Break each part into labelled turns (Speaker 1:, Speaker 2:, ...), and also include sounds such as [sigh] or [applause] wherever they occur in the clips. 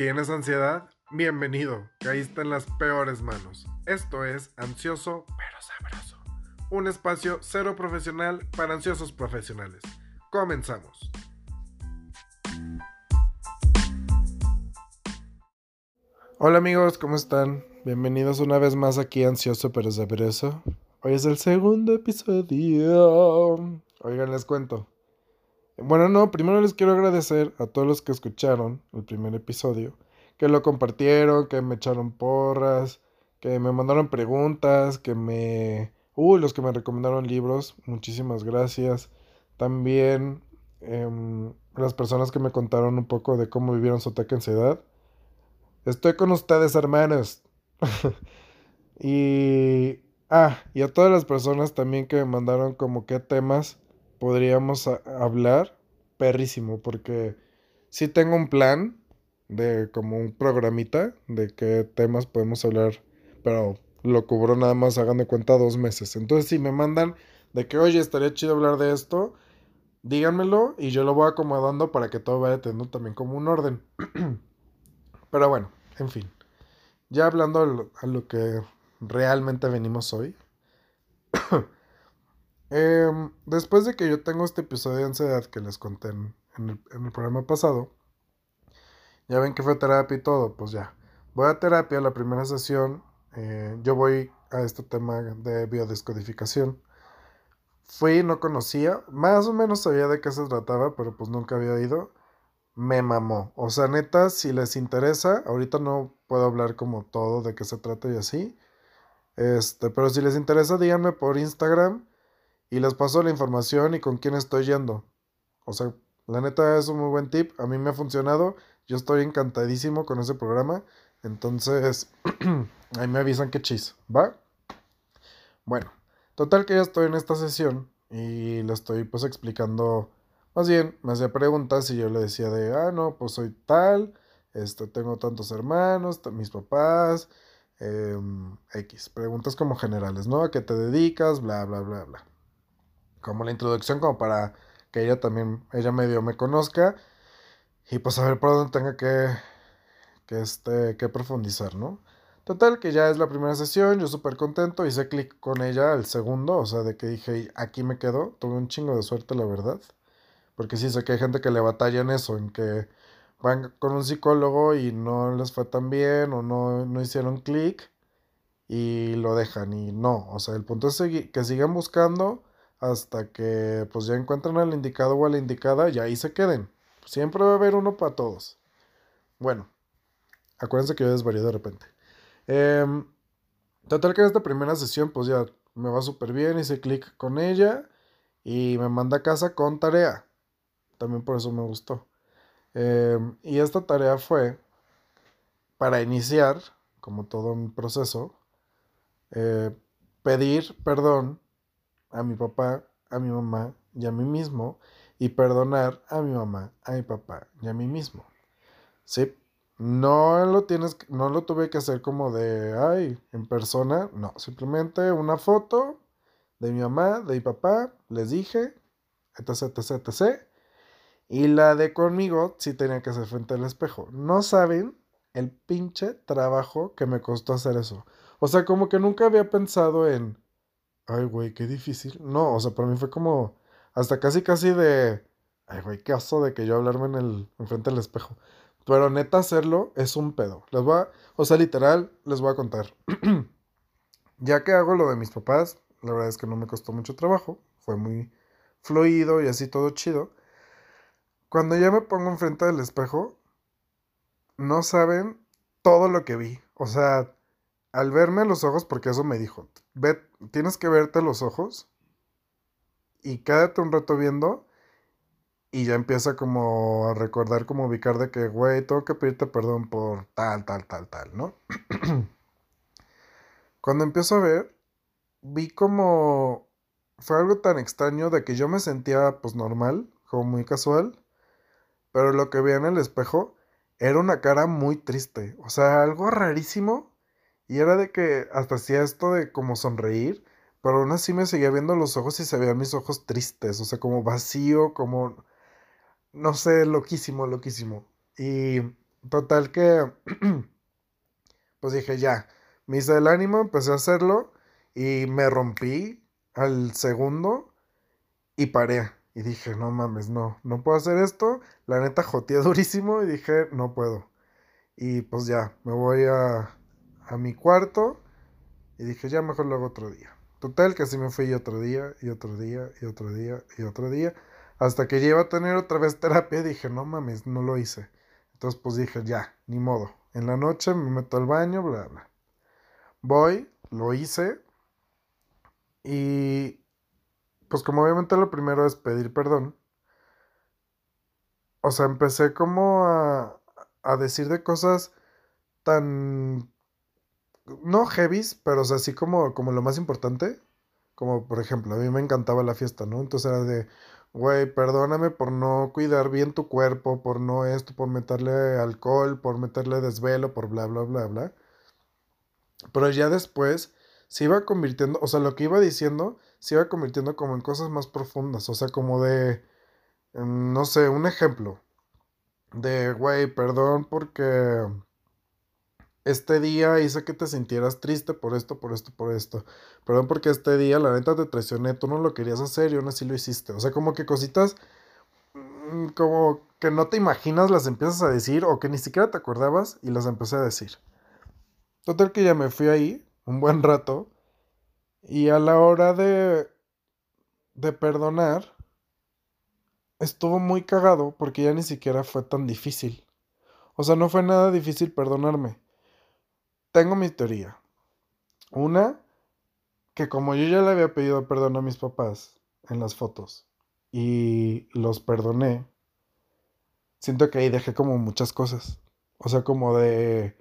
Speaker 1: ¿Tienes ansiedad? Bienvenido, caíste en las peores manos. Esto es Ansioso pero Sabroso, un espacio cero profesional para ansiosos profesionales. Comenzamos. Hola amigos, ¿cómo están? Bienvenidos una vez más aquí a Ansioso pero Sabroso. Hoy es el segundo episodio. Oigan, les cuento. Bueno, no, primero les quiero agradecer a todos los que escucharon el primer episodio, que lo compartieron, que me echaron porras, que me mandaron preguntas, que me... Uy, los que me recomendaron libros, muchísimas gracias. También em, las personas que me contaron un poco de cómo vivieron su ataque de ansiedad. Estoy con ustedes, hermanos. [laughs] y... Ah, y a todas las personas también que me mandaron como qué temas podríamos hablar perrísimo, porque sí tengo un plan de como un programita de qué temas podemos hablar, pero lo cubro nada más, hagan de cuenta, dos meses. Entonces, si me mandan de que, oye, estaría chido hablar de esto, díganmelo y yo lo voy acomodando para que todo vaya teniendo también como un orden. [clears throat] pero bueno, en fin. Ya hablando a lo que realmente venimos hoy. [clears throat] Em, después de que yo tengo este episodio de ansiedad que les conté en, el, programa pasado, ya ven que fue terapia y todo, pues ya. Voy a terapia, la primera sesión, eh, yo voy a este tema de biodescodificación. Fui, no conocía, más o menos sabía de qué se trataba, pero pues nunca había ido. Me mamó. O sea, neta, si les interesa, ahorita no puedo hablar como todo de qué se trata y así. Este, pero si les interesa, díganme por Instagram y les paso la información y con quién estoy yendo. O sea, la neta es un muy buen tip. A mí me ha funcionado. Yo estoy encantadísimo con ese programa. Entonces, [clears throat] ahí me avisan qué chis, ¿va? Bueno, total que ya estoy en esta sesión y le estoy pues explicando. Más bien, me hacía preguntas y yo le decía de, ah, no, pues soy tal, este, tengo tantos hermanos, mis papás, em, X. Preguntas como generales, ¿no? ¿A qué te dedicas? Bla, bla, bla, bla como la introducción, como para que ella también, ella medio me conozca y pues a ver por dónde tenga que, que, este, que profundizar, ¿no? Total, que ya es la primera sesión, yo súper contento, hice clic con ella al segundo, o sea, de que dije, aquí me quedo, tuve un chingo de suerte, la verdad, porque sí sé que hay gente que le batalla en eso, en que van con un psicólogo y no les fue tan bien o no, no hicieron clic y lo dejan y no, o sea, el punto es que sigan buscando hasta que pues ya encuentran al indicado o a la indicada y ahí se queden. Siempre va a haber uno para todos. Bueno, acuérdense que yo desvarío de repente. Em, total que en esta primera sesión pues ya me va súper bien, hice clic con ella y me manda a casa con tarea. También por eso me gustó. Em, y esta tarea fue para iniciar, como todo un proceso, eh, pedir perdón a mi papá, a mi mamá y a mí mismo y perdonar a mi mamá, a mi papá y a mí mismo. Sí, no lo tienes, no lo tuve que hacer como de, ay, en persona, no, simplemente una foto de mi mamá, de mi papá, les dije, etc, etc, etc. Y la de conmigo sí tenía que hacer frente al espejo. No saben el pinche trabajo que me costó hacer eso. O sea, como que nunca había pensado en, Ay, güey, qué difícil. No, o sea, para mí fue como hasta casi casi de, ay, güey, qué oso de que yo hablarme en el enfrente del espejo. Pero neta hacerlo es un pedo. Les voy a, o sea, literal, les voy a contar. [clears throat] ya que hago lo de mis papás, la verdad es que no me costó mucho trabajo, fue muy fluido y así todo chido. Cuando ya me pongo enfrente del espejo, no saben todo lo que vi. O sea, al verme los ojos, porque eso me dijo, ve, tienes que verte los ojos y quédate un rato viendo y ya empieza como a recordar, como ubicar de que, güey, tengo que pedirte perdón por tal, tal, tal, tal, ¿no? [clears throat] Cuando empiezo a ver, vi como fue algo tan extraño de que yo me sentía pues normal, como muy casual, pero lo que veía en el espejo era una cara muy triste, o sea, algo rarísimo y era de que hasta hacía esto de como sonreír, pero aún así me seguía viendo los ojos y se veían mis ojos tristes, o sea, como vacío, como, no sé, loquísimo, loquísimo. Y Total que, [clears throat] pues dije, ya, me hice el ánimo, empecé a hacerlo y me rompí al segundo y paré. Y dije, no mames, no, no puedo hacer esto. La neta joteé [laughs] durísimo y dije, no puedo. Y pues ya, me voy a, a mi cuarto y dije, ya mejor lo hago otro día. Total, que así me fui otro día y otro día y otro día y otro día. Hasta que llevo a tener otra vez terapia dije, no mames, no lo hice. Entonces pues dije, ya, ni modo. En la noche me meto al baño, bla, bla. Voy, lo hice. Y pues como obviamente lo primero es pedir perdón. O sea, empecé como a, a decir de cosas tan... No heavies, pero o así como, como lo más importante. Como por ejemplo, a mí me encantaba la fiesta, ¿no? Entonces era de, güey, perdóname por no cuidar bien tu cuerpo, por no esto, por meterle alcohol, por meterle desvelo, por bla, bla, bla, bla. Pero ya después se iba convirtiendo, o sea, lo que iba diciendo se iba convirtiendo como en cosas más profundas, o sea, como de, mm, no sé, un ejemplo de, güey, perdón porque este día hice que te sintieras triste por esto, por esto, por esto. Perdón porque este día la neta te traicioné, tú no lo querías hacer y aún así lo hiciste. O sea, como que cositas mm, como que no te imaginas las empiezas a decir o que ni siquiera te acordabas y las empecé a decir. Total que ya me fui ahí un buen rato y a la hora de de perdonar estuvo muy cagado porque ya ni siquiera fue tan difícil. O sea, no fue nada difícil perdonarme tengo mi teoría. Una, que como yo ya le había pedido perdón a mis papás en las fotos y los perdoné, siento que ahí dejé como muchas cosas. O sea, como de...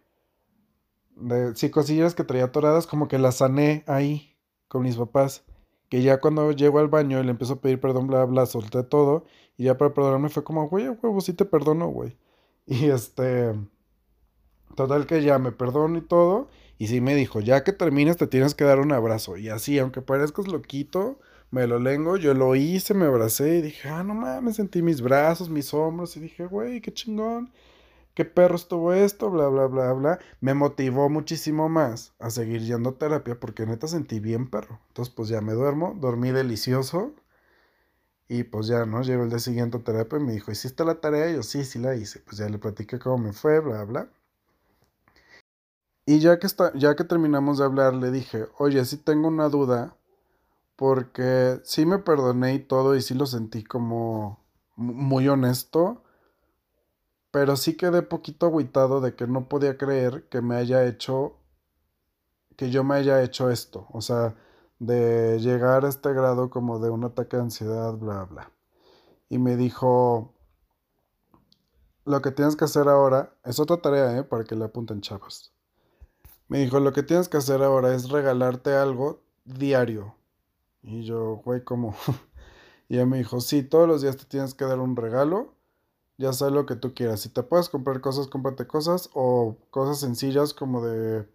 Speaker 1: de sí, cosillas que traía atoradas, como que las sané ahí con mis papás. Que ya cuando llego al baño y le empiezo a pedir perdón, bla, bla, solté todo. Y ya para perdonarme fue como, güey, huevo, sí te perdono, güey. [laughs] Y este... Total que ya me perdono y todo. Y sí me dijo, ya que termines te tienes que dar un abrazo. Y así, aunque parezcas loquito, me lo lengo. Yo lo hice, me abracé y dije, ah, no mames, sentí mis brazos, mis hombros. Y dije, güey, qué chingón. Qué perro estuvo esto, bla, bla, bla, bla. Me motivó muchísimo más a seguir yendo a terapia porque neta sentí bien perro. Entonces, pues ya me duermo, dormí delicioso. Y pues ya, ¿no? Llego el día siguiente a terapia y me dijo, ¿hiciste la tarea? Y yo, sí, sí la hice. Pues ya le platiqué cómo me fue, bla, bla. Y ya que, está, ya que terminamos de hablar, le dije, oye, sí tengo una duda, porque sí me perdoné y todo, y sí lo sentí como muy honesto, pero sí quedé poquito agüitado de que no podía creer que me haya hecho, que yo me haya hecho esto, o sea, de llegar a este grado como de un ataque de ansiedad, bla, bla. Y me dijo, lo que tienes que hacer ahora es otra tarea, ¿eh? Para que le apunten chavos. Me dijo, lo que tienes que hacer ahora es regalarte algo diario. Y yo, güey, ¿cómo? [laughs] y ella me dijo, sí, todos los días te tienes que dar un regalo. Ya sabes lo que tú quieras. Si te puedes comprar cosas, cómprate cosas. O cosas sencillas como de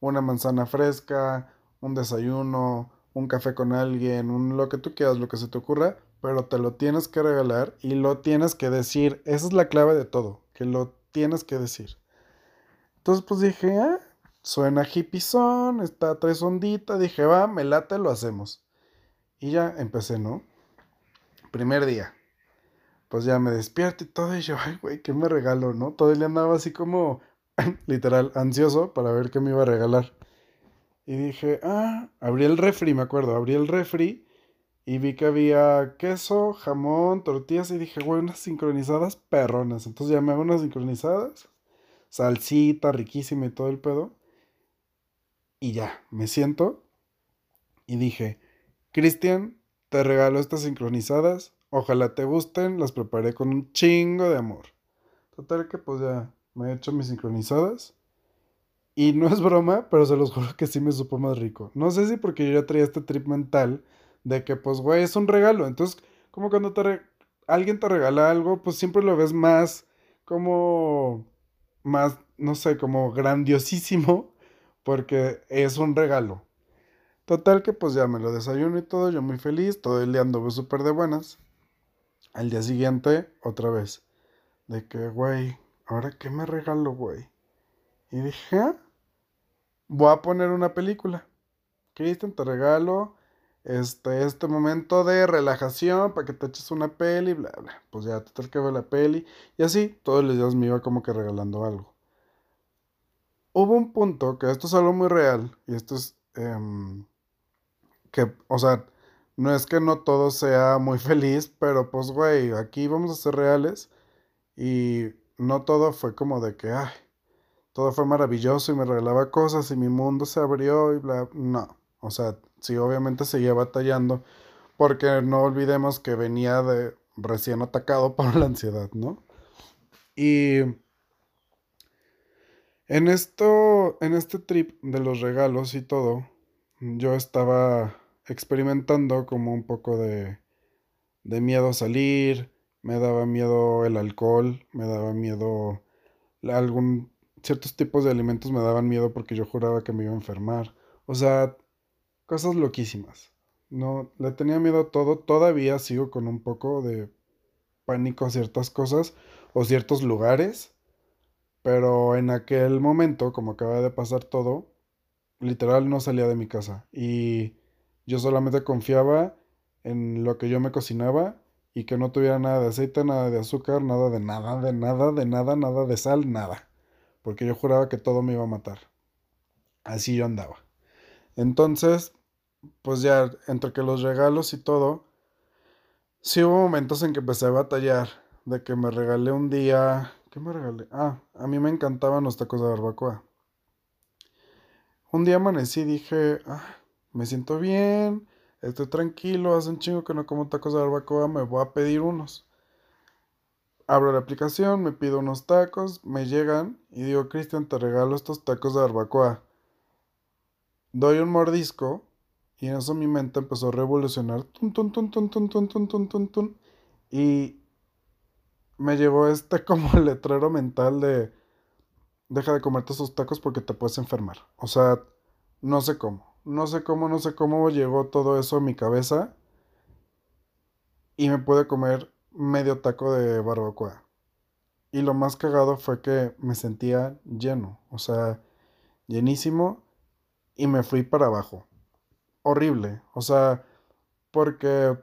Speaker 1: una manzana fresca, un desayuno, un café con alguien, un, lo que tú quieras, lo que se te ocurra. Pero te lo tienes que regalar y lo tienes que decir. Esa es la clave de todo, que lo tienes que decir. Entonces pues dije, ah, Suena son, está tres onditas. Dije, va, me late, lo hacemos. Y ya empecé, ¿no? Primer día. Pues ya me despierto y todo. Y yo, ay, güey, ¿qué me regalo, no? Todo el día andaba así como, [clears throat] literal, ansioso para ver qué me iba a regalar. Y dije, ah, abrí el refri, me acuerdo. Abrí el refri y vi que había queso, jamón, tortillas. Y dije, güey, unas sincronizadas perronas. Entonces ya me hago unas sincronizadas. Salsita, riquísima y todo el pedo. Y ya, me siento y dije, Cristian, te regalo estas sincronizadas, ojalá te gusten, las preparé con un chingo de amor. Total que pues ya me he hecho mis sincronizadas. Y no es broma, pero se los juro que sí me supo más rico. No sé si porque yo ya traía este trip mental de que pues güey es un regalo. Entonces como cuando te alguien te regala algo, pues siempre lo ves más como más, no sé, como grandiosísimo porque es un regalo. Total que pues ya me lo desayuno y todo, yo muy feliz, todo el día ando súper de buenas. Al día siguiente, otra vez, de que, güey, ¿ahora qué me regalo, güey? Y dije, ah, voy a poner una película. Cristian, te regalo este, este momento de relajación para que te eches una peli, bla, bla. Pues ya, te que ver la peli. Y así, todos los días me iba como que regalando algo. Hubo un punto, que esto es algo muy real, y esto es em, que, o sea, no es que no todo sea muy [laughs] feliz, pero pues, güey, aquí vamos a ser reales. Y no todo fue como de que, ay, todo fue maravilloso y me regalaba cosas y mi mundo se abrió y bla. No, o sea, sí, obviamente seguía batallando, porque no olvidemos que venía de recién atacado [laughs] por la ansiedad, ¿no? Y en esto, en este trip de los regalos y todo, yo estaba experimentando como un poco de, de miedo a salir, me daba miedo el alcohol, me daba miedo algún ciertos tipos de alimentos me daban miedo porque yo juraba que me iba a enfermar. O sea, cosas loquísimas. No, le tenía miedo a todo. Todavía sigo con un poco de pánico a ciertas cosas o ciertos lugares. Pero en aquel momento, como acaba de pasar todo, literal no salía de mi casa. Y yo solamente confiaba en lo que yo me cocinaba y que no tuviera nada de aceite, nada de azúcar, nada de nada, de nada, de nada, nada de sal, nada. Porque yo juraba que todo me iba a matar. Así yo andaba. Entonces, pues ya entre que los regalos y todo, sí hubo momentos en que empecé a batallar, de que me regalé un día, ¿qué me regalé? Ah, a mí me encantaban los tacos de barbacoa. Un día amanecí y dije, ah, me siento bien, estoy tranquilo, hace un chingo que no como tacos de barbacoa, me voy a pedir unos. Abro la aplicación, me pido unos tacos, me llegan y digo, Cristian, te regalo estos tacos de barbacoa. Doy un mordisco y en eso mi mente empezó a revolucionar. y me llevó este [laughs] como letrero mental de deja de comerte esos tacos porque te puedes enfermar. O sea, no sé cómo. No sé cómo, no sé cómo llegó todo eso a mi cabeza. Y me pude comer medio taco de barbacoa. Y lo más cagado fue que me sentía lleno. O sea, llenísimo. Y me fui para abajo horrible. O sea, porque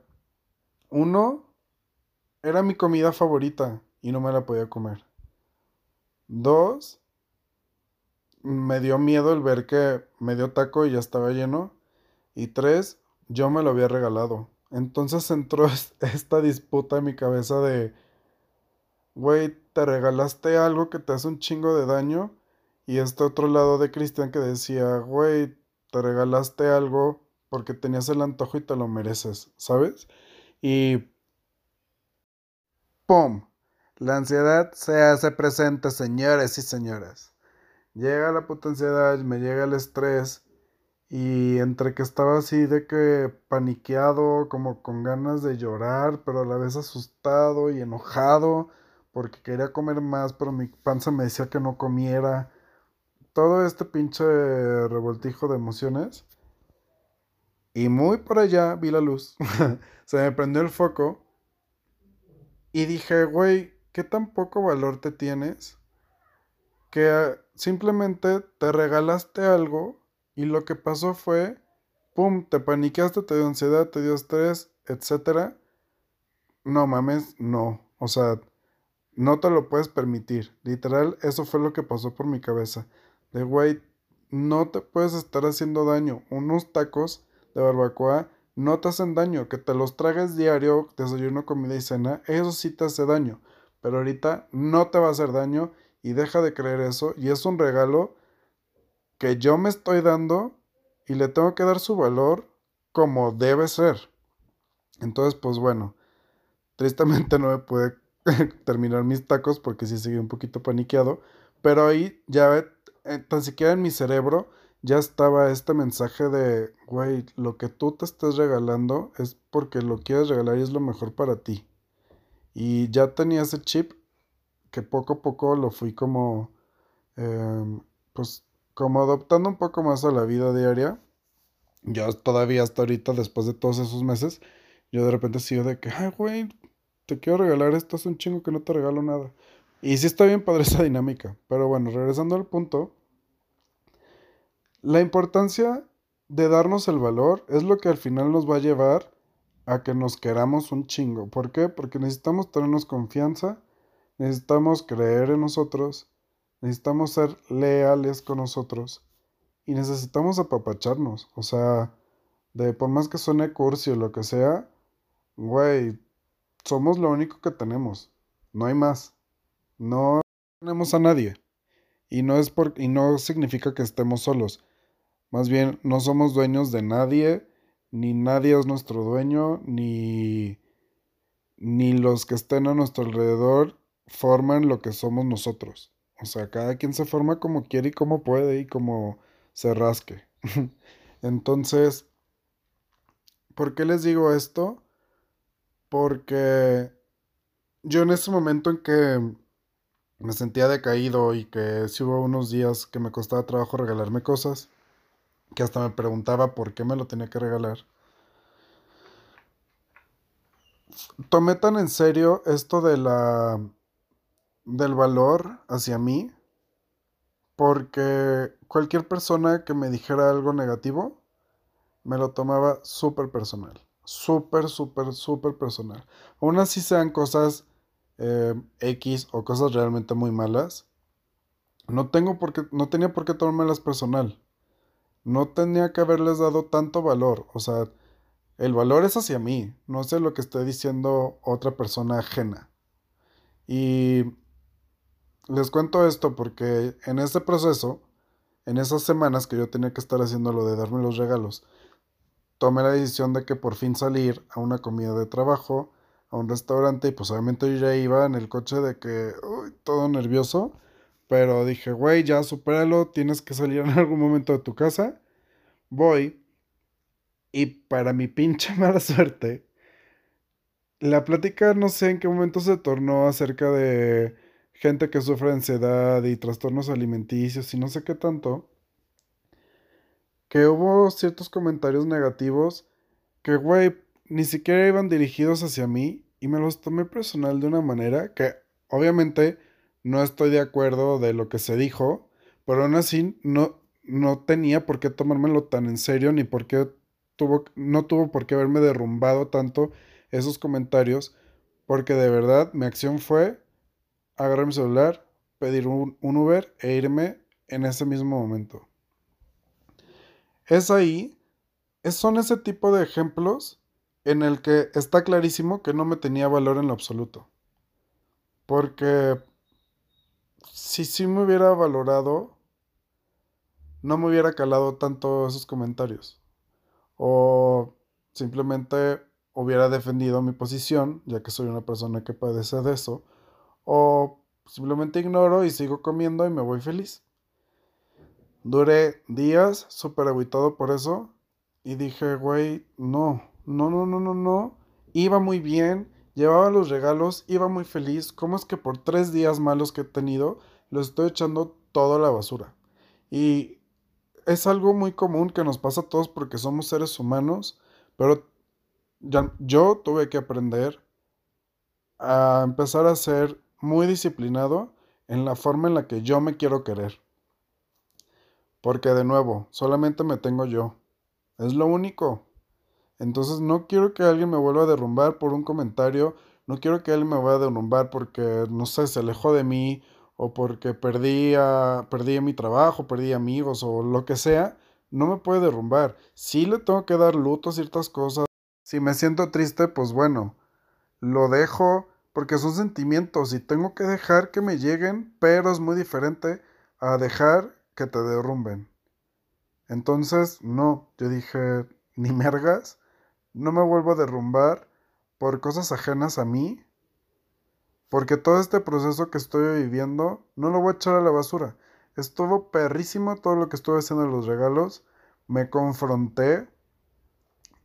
Speaker 1: uno, era mi comida favorita y no me la podía comer. Dos, me dio miedo el ver que me dio taco y ya estaba lleno. Y tres, yo me lo había regalado. Entonces [laughs] entró esta disputa en mi cabeza de, güey, te regalaste algo que te hace un chingo de daño. Y este otro lado de Cristian que decía, güey, te regalaste algo porque tenías el antojo y te lo mereces, ¿sabes? Y... ¡Pum! La ansiedad se hace presente, señores y señoras. Llega la puta ansiedad, me llega el estrés y entre que estaba así de que paniqueado, como con ganas de llorar, pero a la vez asustado y enojado porque quería comer más, pero mi panza me decía que no comiera. Todo este pinche revoltijo de emociones y muy por allá vi la luz. [laughs] Se me prendió el foco. Y dije, güey, ¿qué tan poco valor te tienes? Que ah, simplemente te regalaste algo y lo que pasó fue, pum, te paniqueaste, te dio ansiedad, te dio estrés, etc. No mames, no. O sea, no te lo puedes permitir. Literal, eso fue lo que pasó por mi cabeza. De, güey, no te puedes estar haciendo daño. Unos tacos de barbacoa no te hacen daño. Que te los tragues diario, desayuno, comida y cena, eso sí te hace daño. Pero ahorita no te va a hacer daño y deja de creer eso. Y es un regalo que yo me estoy dando y le tengo que dar su valor como debe ser. Entonces, pues bueno, tristemente [laughs] no me pude [laughs] terminar mis tacos porque sí seguí un poquito paniqueado. Pero ahí ya, eh, tan siquiera en mi cerebro, ya estaba este mensaje de, güey, lo que tú te estás regalando es porque lo quieres regalar y es lo mejor para ti. Y ya tenía ese chip que poco a poco lo fui como, em, pues, como adoptando un poco más a la vida diaria. Yo todavía hasta ahorita, después de todos esos meses, yo de repente sigo de que, ay, güey, te quiero regalar esto, es un chingo que no te regalo nada. Y sí está bien padre esa dinámica. Pero bueno, regresando al punto. La importancia de darnos el valor es lo que al final nos va a llevar a que nos queramos un chingo. ¿Por qué? Porque necesitamos tenernos confianza, necesitamos creer en nosotros, necesitamos ser leales con nosotros y necesitamos apapacharnos. O sea, de por más que suene cursi o lo que sea, güey, somos lo único que tenemos. No hay más. No tenemos a nadie. Y no es por, y no significa que estemos solos. Más bien, no somos dueños de nadie, ni nadie es nuestro dueño, ni, ni los que estén a nuestro alrededor forman lo que somos nosotros. O sea, cada quien se forma como quiere y como puede y como se rasque. [laughs] Entonces, ¿por qué les digo esto? Porque yo en ese momento en que me sentía decaído y que si hubo unos días que me costaba trabajo regalarme cosas, que hasta me preguntaba por qué me lo tenía que regalar. Tomé tan en serio esto de la del valor hacia mí porque cualquier persona que me dijera algo negativo me lo tomaba súper personal, súper, súper, súper personal. Aún así sean cosas eh, X o cosas realmente muy malas, no tengo por qué, no tenía por qué tomármelas personal. No tenía que haberles dado tanto valor. O sea, el valor es hacia mí, no sé lo que esté diciendo otra persona ajena. Y les cuento esto porque en este proceso, en esas semanas que yo tenía que estar haciendo lo de darme los regalos, tomé la decisión de que por fin salir a una comida de trabajo, a un restaurante, y pues obviamente yo ya iba en el coche de que, uy, todo nervioso, pero dije, güey, ya supéralo, tienes que salir en [laughs] algún momento de tu casa. Voy, y para mi pinche [laughs] mala suerte, la plática no sé en qué momento se tornó acerca de gente que sufre ansiedad y trastornos alimenticios y no sé qué tanto, que hubo ciertos comentarios negativos que, güey, ni siquiera iban dirigidos hacia mí y me los tomé personal de una manera que obviamente no estoy de acuerdo de lo que se dijo, pero aún así no, no tenía por qué tomármelo tan en serio ni por qué tuvo, no tuvo por qué haberme derrumbado tanto esos comentarios, porque de verdad mi acción fue agarrar mi celular, pedir un, Uber e irme en ese mismo momento. Es ahí, son ese tipo de ejemplos en el que está clarísimo que no me tenía valor en lo absoluto. Porque si sí me hubiera valorado, no me hubiera calado tanto esos comentarios. O simplemente hubiera defendido mi posición, ya que soy una persona que padece de eso. O simplemente ignoro y sigo comiendo y me voy feliz. Duré días súper aguitado por eso. Y dije, güey, no, no, no, no, no, no. Iba muy bien, llevaba los regalos, iba muy feliz. ¿Cómo es que por tres días malos que he tenido, lo estoy echando todo a la basura? Y es algo muy común que nos pasa a todos porque somos seres humanos, pero yo tuve que aprender a empezar a ser muy disciplinado en la forma en la que yo me quiero querer. Porque de nuevo, solamente me tengo yo. Es lo único. Entonces no quiero que alguien me vuelva a derrumbar por un comentario. No quiero que alguien me vaya a derrumbar porque, no sé, se alejó de mí o porque perdí, perdí mi trabajo, perdí amigos o lo que sea. No me puede derrumbar. Sí le tengo que dar luto a ciertas cosas. Si me siento triste, pues bueno, lo dejo porque son sentimientos y tengo que dejar que me lleguen, pero es muy diferente a dejar que te derrumben. Entonces, no, yo dije, [laughs] ni mergas, no me vuelvo a derrumbar por cosas ajenas a mí, porque todo este proceso que estoy viviendo no lo voy a echar a la basura. Estuvo perrísimo todo lo que estuve haciendo en los regalos, me confronté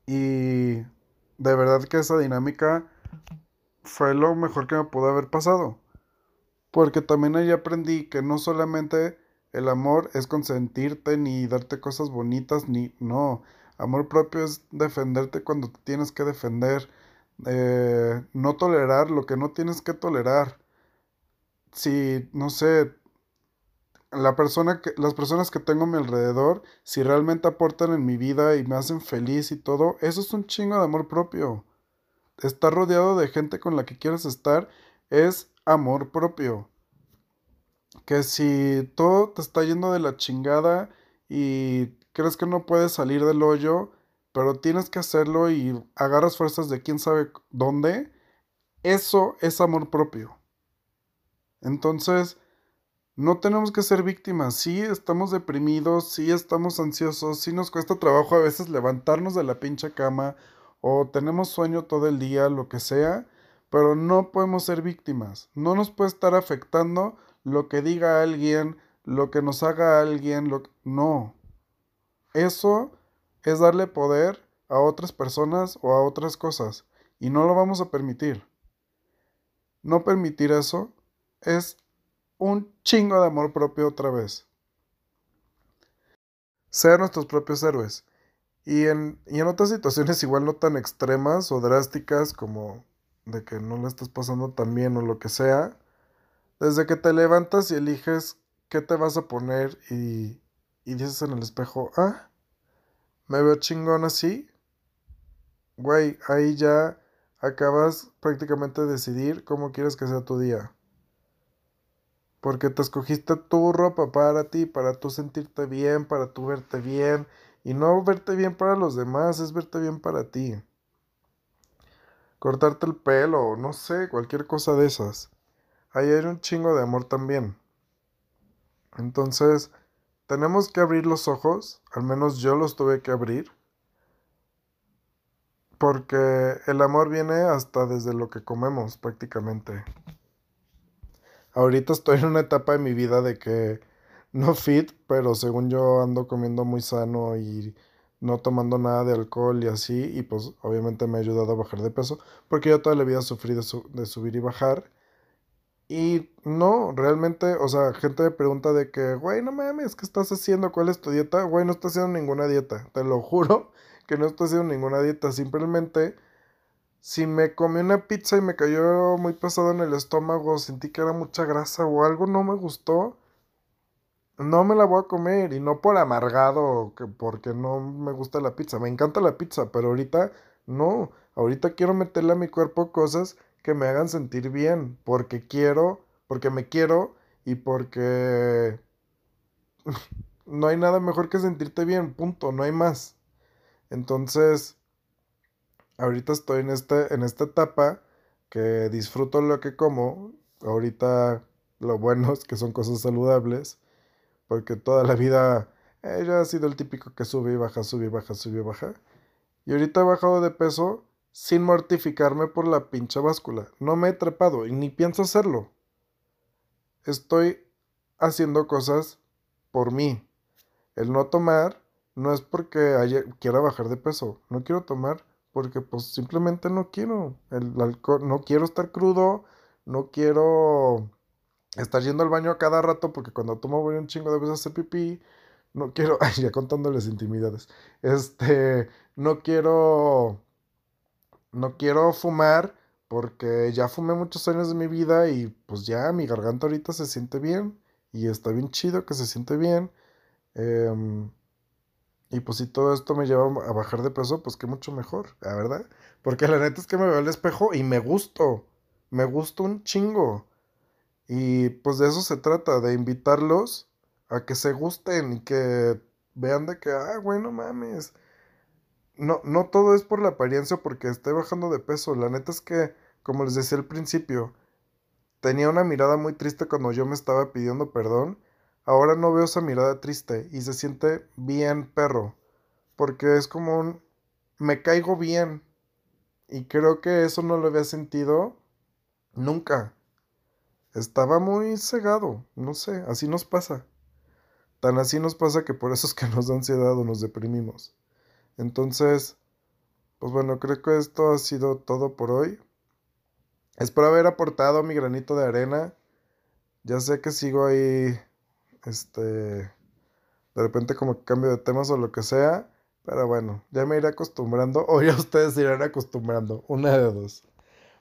Speaker 1: y de verdad que esa dinámica fue lo mejor que me pudo haber pasado. Porque también ahí aprendí que no solamente el amor es consentirte ni darte cosas bonitas, ni no. Amor propio es defenderte cuando tienes que defender. Eh, no tolerar lo que no tienes que tolerar. si, no sé, la persona que, las personas que tengo a mi alrededor, si realmente aportan en mi vida y me hacen feliz y todo, eso es un chingo de amor propio. Estar rodeado de gente con la que quieres estar es amor propio. Que si todo te está yendo de la chingada y crees que no puedes salir del hoyo, pero tienes que hacerlo y agarras fuerzas de quién sabe dónde, eso es amor propio. Entonces, no tenemos que ser víctimas. Sí, estamos deprimidos, sí estamos ansiosos, sí nos cuesta trabajo a veces levantarnos de la pinche cama o tenemos sueño todo el día, lo que sea, pero no podemos ser víctimas. No nos puede estar afectando lo que diga alguien, lo que nos haga alguien, lo no. Eso es darle poder a otras personas o a otras cosas y no lo vamos a permitir. No permitir eso es un chingo de amor propio otra vez. Ser nuestros propios héroes. Y en, y en otras situaciones igual no tan extremas o drásticas como de que no le estás pasando tan bien o lo que sea, desde que te levantas y eliges qué te vas a poner y, y dices en el espejo, ah, me veo chingón así, güey, ahí ya acabas prácticamente de decidir cómo quieres que sea tu día. Porque te escogiste tu ropa para ti, para tú sentirte bien, para tú verte bien. Y no verte bien para los demás, es verte bien para ti. Cortarte el pelo, no sé, cualquier cosa de esas. Ahí hay un chingo de amor también. Entonces, tenemos que abrir los ojos, al menos yo los tuve que abrir. Porque el amor viene hasta desde lo que comemos prácticamente ahorita estoy en una etapa de mi vida de que no fit, pero según yo ando comiendo muy sano y no tomando nada de alcohol y así, y pues obviamente me ha ayudado a bajar de peso, porque yo toda la vida sufrí de, de subir y bajar. Y no, realmente, o sea, gente me pregunta de que, güey, no mames, ¿qué estás haciendo? ¿Cuál es tu dieta? Güey, no estoy haciendo ninguna dieta, te lo [laughs] juro que no estoy haciendo ninguna dieta, simplemente si me comí una pizza y me cayó muy pesado en el estómago, sentí que era mucha grasa o algo no me gustó, no me la voy a comer y no por amargado, que porque no me gusta la pizza, me encanta la pizza, pero ahorita no, ahorita quiero meterle a mi cuerpo cosas que me hagan sentir bien, porque quiero, porque me quiero y porque [laughs] no hay nada mejor que sentirte bien, punto, no hay más. Entonces, ahorita estoy en, este, en esta etapa que disfruto lo que como. Ahorita lo bueno [laughs] es que son cosas saludables, porque toda la vida ella ha sido el típico que sube y baja, sube y baja, sube y baja. Y ahorita he bajado de peso sin mortificarme por la pincha báscula. No me he trepado y ni pienso hacerlo. Estoy haciendo cosas por mí. El no tomar no es porque quiera bajar de peso. No quiero tomar porque pues simplemente no quiero el alcohol, no quiero estar crudo, no quiero estar yendo al baño a cada rato porque cuando tomo voy un chingo de veces a hacer pipí, no quiero, [laughs] ay, ya contándoles intimidades, este, no quiero, no quiero fumar porque ya fumé muchos años de mi vida y pues ya mi garganta ahorita se siente bien y está bien chido que se siente bien. Eh, y pues si todo esto me lleva a bajar de peso, pues qué mucho mejor, la verdad. Porque la neta es que me veo al espejo y me gusto. Me gusto un chingo. Y pues de eso se trata, de invitarlos a que se gusten y que vean de que, ah, bueno, mames. No, no todo es por la apariencia porque esté bajando de peso. La neta es que, como les decía al principio, tenía una mirada muy triste cuando yo me estaba pidiendo perdón Ahora no veo esa mirada triste y se siente bien perro, porque es como un me caigo bien y creo que eso no lo había sentido nunca. Estaba muy cegado, no sé, así nos pasa. Tan así nos pasa que por eso es que nos da ansiedad o nos deprimimos. Entonces, pues bueno, creo que esto ha sido todo por hoy. Espero haber aportado mi granito de arena. Ya sé que sigo ahí este, de repente como que cambio de temas o lo que sea, pero bueno, ya me iré acostumbrando o ya [laughs] ustedes irán acostumbrando, una de dos.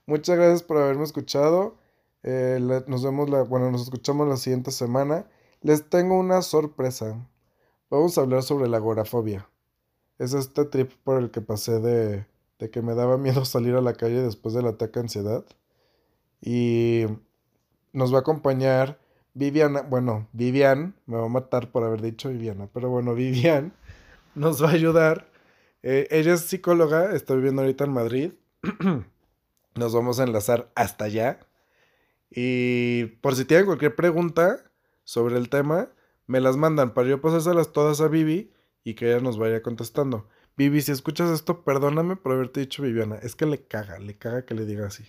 Speaker 1: Muchas gracias por haberme escuchado Eh, nos vemos la, bueno, nos escuchamos la siguiente semana. Les tengo una sorpresa. Vamos a hablar sobre la agorafobia. Es este trip por el que pasé de, de que me daba miedo [laughs] salir a la calle después del ataque a ansiedad. Y nos va a acompañar Viviana, bueno, Vivian, me va a matar por haber dicho Viviana, pero bueno, Vivian [laughs] nos va a ayudar. Eh, ella es psicóloga, está viviendo ahorita en Madrid. [clears throat] nos vamos a enlazar hasta allá. Y por si tienen cualquier pregunta sobre el tema, me las mandan para yo pasárselas todas a Vivi y que ella nos vaya contestando. Vivi, si escuchas esto, perdóname por haberte dicho Viviana. Es que le caga, le caga que le diga así.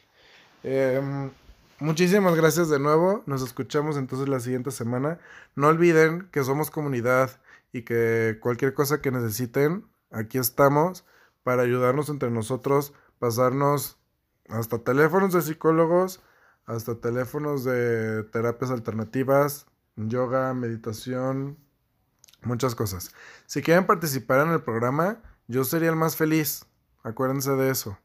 Speaker 1: Em, muchísimas gracias de nuevo. Nos escuchamos entonces la siguiente semana. No olviden que somos comunidad y que cualquier cosa que necesiten, aquí estamos para ayudarnos entre nosotros, pasarnos hasta teléfonos de psicólogos hasta teléfonos de terapias alternativas, yoga, meditación, muchas cosas. Si quieren participar en el programa, yo sería el más feliz. Acuérdense de eso.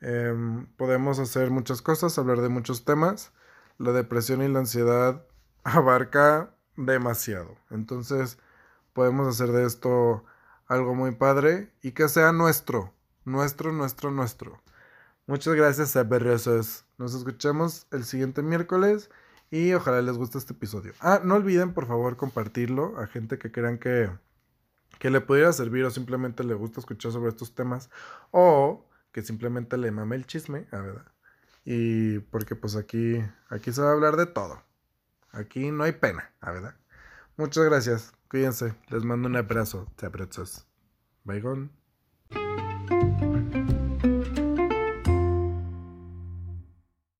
Speaker 1: Em, podemos hacer muchas cosas, hablar de muchos temas. La depresión y la ansiedad [laughs] abarca demasiado. Entonces, podemos hacer de esto algo muy padre y que sea nuestro, nuestro, nuestro, nuestro. Muchas gracias, saberrosos. Nos escuchamos el siguiente miércoles y ojalá les guste este episodio. Ah, no olviden por favor compartirlo a gente que crean que, que le pudiera servir o simplemente le gusta escuchar sobre estos temas o que simplemente le mame el chisme, a verdad. Y porque pues aquí, aquí se va a hablar de todo. Aquí no hay pena, a verdad. Muchas gracias. Cuídense. Les mando un abrazo. Sabrosos. Bye, gone.